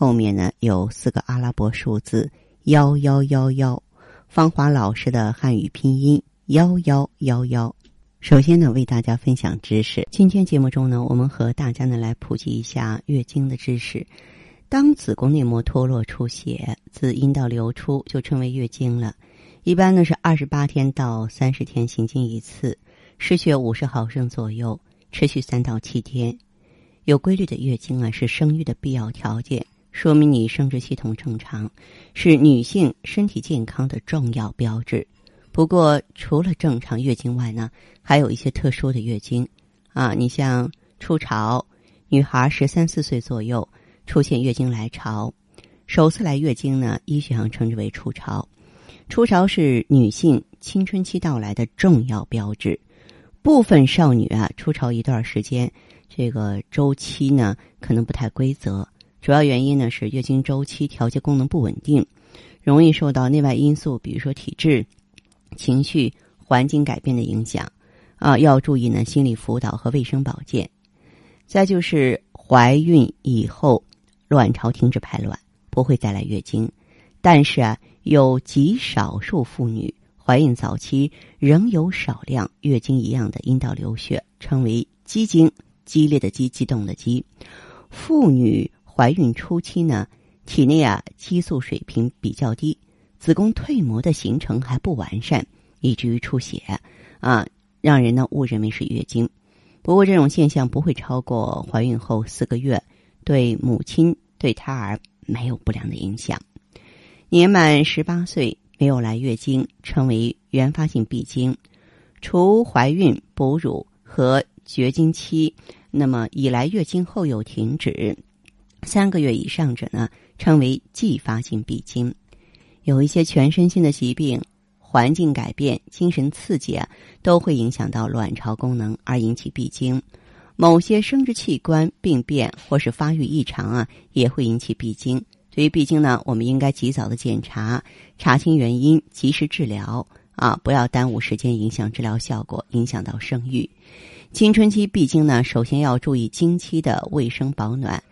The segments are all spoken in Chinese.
后面呢有四个阿拉伯数字幺幺幺幺。芳华老师的汉语拼音幺幺幺幺。首先呢，为大家分享知识。今天节目中呢，我们和大家呢来普及一下月经的知识。当子宫内膜脱落出血，自阴道流出，就称为月经了。一般呢是二十八天到三十天行经一次，失血五十毫升左右，持续三到七天。有规律的月经啊，是生育的必要条件，说明你生殖系统正常，是女性身体健康的重要标志。不过，除了正常月经外呢，还有一些特殊的月经，啊，你像初潮，女孩十三四岁左右出现月经来潮，首次来月经呢，医学上称之为初潮。初潮是女性青春期到来的重要标志。部分少女啊，初潮一段时间，这个周期呢可能不太规则，主要原因呢是月经周期调节功能不稳定，容易受到内外因素，比如说体质。情绪、环境改变的影响，啊，要注意呢，心理辅导和卫生保健。再就是怀孕以后，卵巢停止排卵，不会再来月经。但是啊，有极少数妇女怀孕早期仍有少量月经一样的阴道流血，称为激经，激烈的激，激动的激。妇女怀孕初期呢，体内啊激素水平比较低。子宫蜕膜的形成还不完善，以至于出血，啊，让人呢误认为是月经。不过这种现象不会超过怀孕后四个月，对母亲对胎儿没有不良的影响。年满十八岁没有来月经，称为原发性闭经。除怀孕、哺乳和绝经期，那么已来月经后又停止三个月以上者呢，称为继发性闭经。有一些全身性的疾病、环境改变、精神刺激啊，都会影响到卵巢功能而引起闭经。某些生殖器官病变或是发育异常啊，也会引起闭经。对于闭经呢，我们应该及早的检查，查清原因，及时治疗啊，不要耽误时间，影响治疗效果，影响到生育。青春期闭经呢，首先要注意经期的卫生保暖，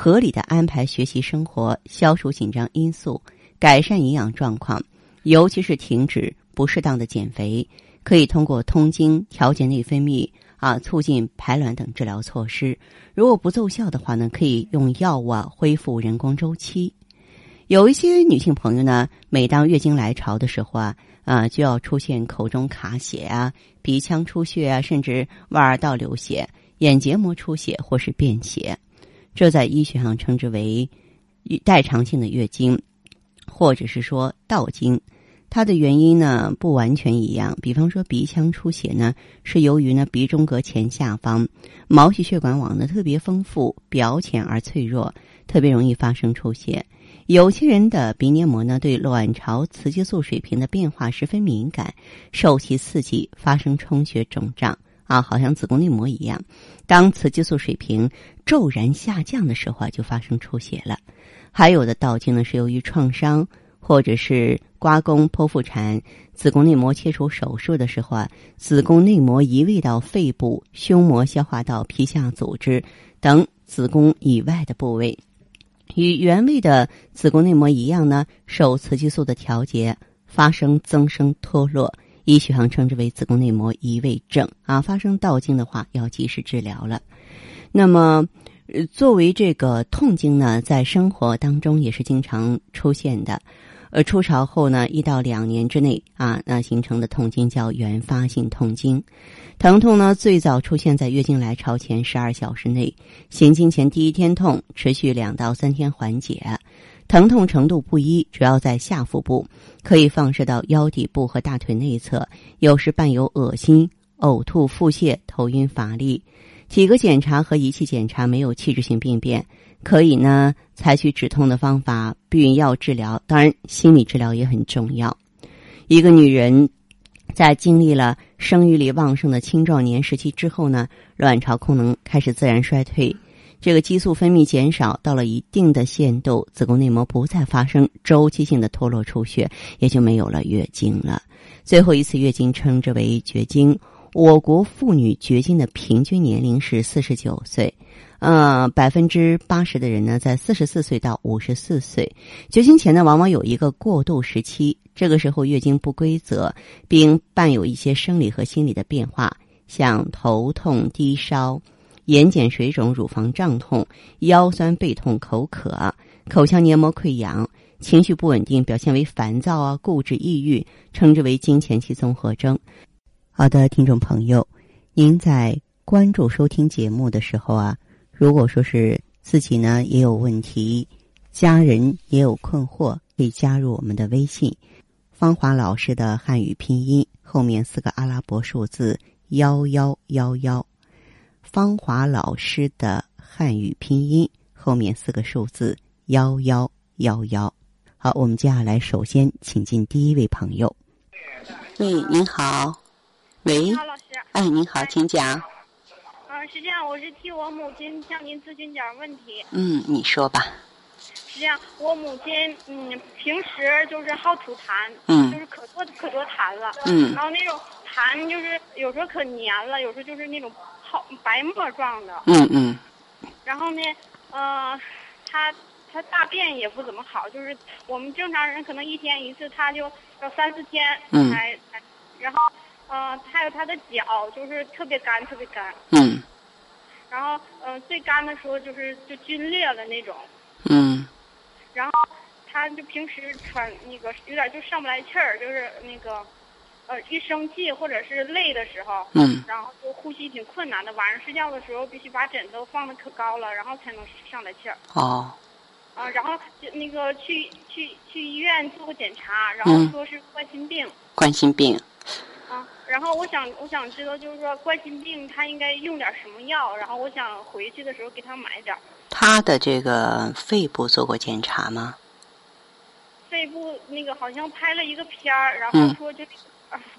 合理的安排学习生活，消除紧张因素。改善营养状况，尤其是停止不适当的减肥，可以通过通经、调节内分泌啊、促进排卵等治疗措施。如果不奏效的话呢，可以用药物啊恢复人工周期。有一些女性朋友呢，每当月经来潮的时候啊，啊就要出现口中卡血啊、鼻腔出血啊，甚至外耳道流血、眼结膜出血或是便血，这在医学上称之为代偿性的月经。或者是说倒经，它的原因呢不完全一样。比方说鼻腔出血呢，是由于呢鼻中隔前下方毛细血管网呢特别丰富、表浅而脆弱，特别容易发生出血。有些人的鼻黏膜呢对卵巢雌激素水平的变化十分敏感，受其刺激发生充血肿胀啊，好像子宫内膜一样。当雌激素水平骤然下降的时候啊，就发生出血了。还有的倒经呢，是由于创伤，或者是刮宫、剖腹产、子宫内膜切除手术的时候啊，子宫内膜移位到肺部、胸膜、消化道、皮下组织等子宫以外的部位，与原位的子宫内膜一样呢，受雌激素的调节发生增生脱落，医学上称之为子宫内膜移位症啊。发生倒经的话，要及时治疗了。那么。呃，作为这个痛经呢，在生活当中也是经常出现的。呃，初潮后呢，一到两年之内啊，那形成的痛经叫原发性痛经。疼痛呢，最早出现在月经来潮前十二小时内，行经前第一天痛，持续两到三天缓解。疼痛程度不一，主要在下腹部，可以放射到腰底部和大腿内侧，有时伴有恶心、呕吐、腹泻、头晕乏力。体格检查和仪器检查没有器质性病变，可以呢采取止痛的方法，避孕药治疗。当然，心理治疗也很重要。一个女人在经历了生育力旺盛的青壮年时期之后呢，卵巢功能开始自然衰退，这个激素分泌减少到了一定的限度，子宫内膜不再发生周期性的脱落出血，也就没有了月经了。最后一次月经称之为绝经。我国妇女绝经的平均年龄是四十九岁，呃，百分之八十的人呢在四十四岁到五十四岁。绝经前呢，往往有一个过渡时期，这个时候月经不规则，并伴有一些生理和心理的变化，像头痛、低烧、眼睑水肿、乳房胀痛、腰酸背痛、口渴、口腔黏膜溃疡、情绪不稳定，表现为烦躁啊、固执、抑郁，称之为经前期综合征。好的，听众朋友，您在关注收听节目的时候啊，如果说是自己呢也有问题，家人也有困惑，可以加入我们的微信“芳华老师的汉语拼音”后面四个阿拉伯数字幺幺幺幺，芳华老师的汉语拼音后面四个数字幺幺幺幺。好，我们接下来首先请进第一位朋友。喂，您好。喂，好，老师。哎，您好，请讲。嗯，是这样，我是替我母亲向您咨询点问题。嗯，你说吧。是这样，我母亲嗯，平时就是好吐痰，嗯，就是可多可多痰了，嗯，然后那种痰就是有时候可黏了，有时候就是那种泡白沫状的，嗯嗯。然后呢，呃，他他大便也不怎么好，就是我们正常人可能一天一次，他就要三四天才才，然后。嗯，还有他的脚就是特别干，特别干。嗯。然后，嗯，最干的时候就是就皲裂了那种。嗯。然后，他就平时喘那个有点就上不来气儿，就是那个，呃，一生气或者是累的时候。嗯。然后就呼吸挺困难的，晚上睡觉的时候必须把枕头放的可高了，然后才能上来气儿。哦。啊，然后就那个去去去医院做个检查，然后说是冠心病。冠心病。啊，然后我想，我想知道，就是说冠心病他应该用点什么药？然后我想回去的时候给他买点。他的这个肺部做过检查吗？肺部那个好像拍了一个片儿，然后说就啊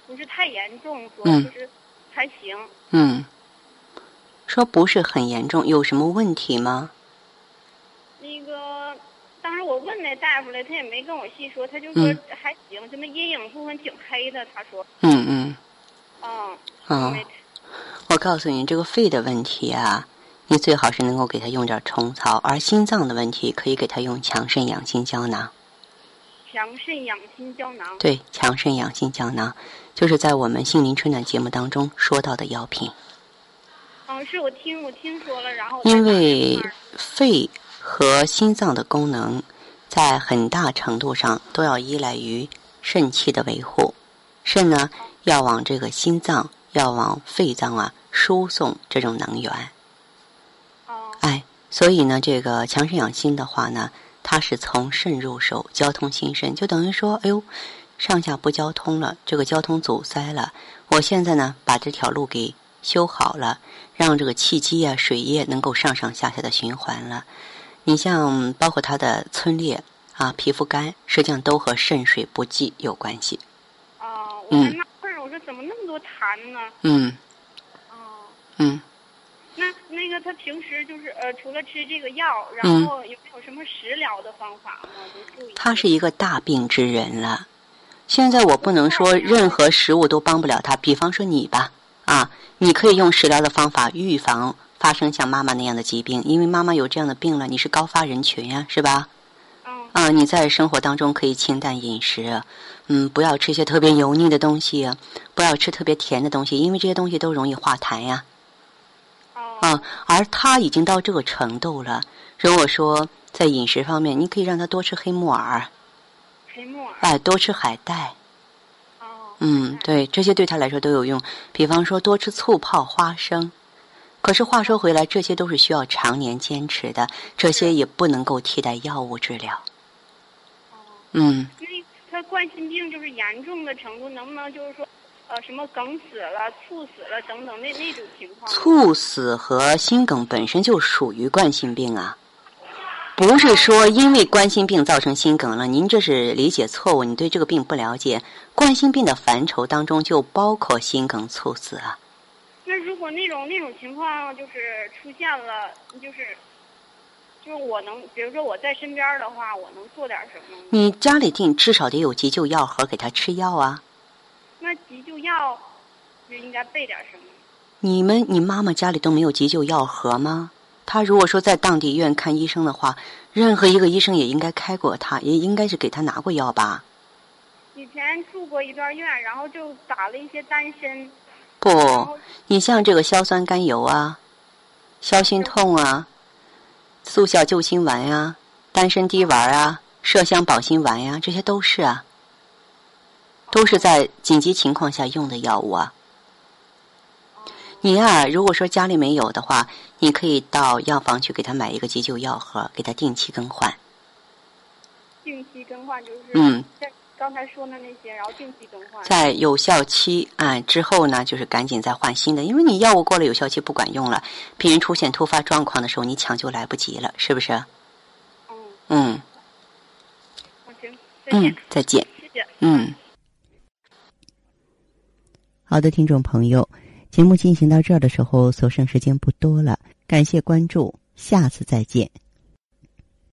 不是太严重，说就是还行。嗯。说不是很严重，有什么问题吗？那个。当时我问那大夫了，他也没跟我细说，他就说还行，就那阴影部分挺黑的。他说，嗯嗯，嗯，啊，我告诉你，这个肺的问题啊，你最好是能够给他用点虫草；而心脏的问题，可以给他用强肾养心胶囊。强肾养心胶囊。对，强肾养心胶囊，就是在我们杏林春暖节目当中说到的药品。嗯，是我听我听说了，然后因为肺。和心脏的功能，在很大程度上都要依赖于肾气的维护。肾呢，要往这个心脏，要往肺脏啊输送这种能源。哦。哎，所以呢，这个强肾养心的话呢，它是从肾入手，交通心肾，就等于说，哎呦，上下不交通了，这个交通阻塞了。我现在呢，把这条路给修好了，让这个气机啊、水液能够上上下下的循环了。你像包括他的皴裂啊、皮肤干，实际上都和肾水不济有关系。哦，我还纳闷，我说怎么那么多痰呢？嗯。那那个他平时就是呃，除了吃这个药，然后有没有什么食疗的方法吗？就注意。他是一个大病之人了，现在我不能说任何食物都帮不了他。比方说你吧，啊，你可以用食疗的方法预防。发生像妈妈那样的疾病，因为妈妈有这样的病了，你是高发人群呀，是吧？嗯。啊，你在生活当中可以清淡饮食，嗯，不要吃一些特别油腻的东西，不要吃特别甜的东西，因为这些东西都容易化痰呀。哦。啊，而他已经到这个程度了，如果说在饮食方面，你可以让他多吃黑木耳。黑木耳。哎，多吃海带。哦。嗯，对，这些对他来说都有用。比方说，多吃醋泡花生。可是话说回来，这些都是需要常年坚持的，这些也不能够替代药物治疗。哦。嗯。那他冠心病就是严重的程度，能不能就是说，呃，什么梗死了、猝死了等等那那种情况？猝死和心梗本身就属于冠心病啊。不是说因为冠心病造成心梗了，您这是理解错误，你对这个病不了解。冠心病的范畴当中就包括心梗猝死啊。那如果那种那种情况就是出现了，就是，就是我能，比如说我在身边的话，我能做点什么？你家里定至少得有急救药盒给他吃药啊。那急救药就应该备点什么？你们，你妈妈家里都没有急救药盒吗？她如果说在当地医院看医生的话，任何一个医生也应该开过她，也应该是给她拿过药吧。以前住过一段院，然后就打了一些丹参。不，你像这个硝酸甘油啊，消心痛啊，速效救心丸呀，丹参滴丸啊，麝香保心丸呀，这些都是啊，都是在紧急情况下用的药物啊。你呀，如果说家里没有的话，你可以到药房去给他买一个急救药盒，给他定期更换。定期更换就是嗯。刚才说的那些，然后定期更换。在有效期啊之后呢，就是赶紧再换新的，因为你药物过了有效期不管用了，病人出现突发状况的时候，你抢救来不及了，是不是？嗯。嗯。行，再见。再见。谢谢。嗯。好的，听众朋友，节目进行到这儿的时候，所剩时间不多了，感谢关注，下次再见。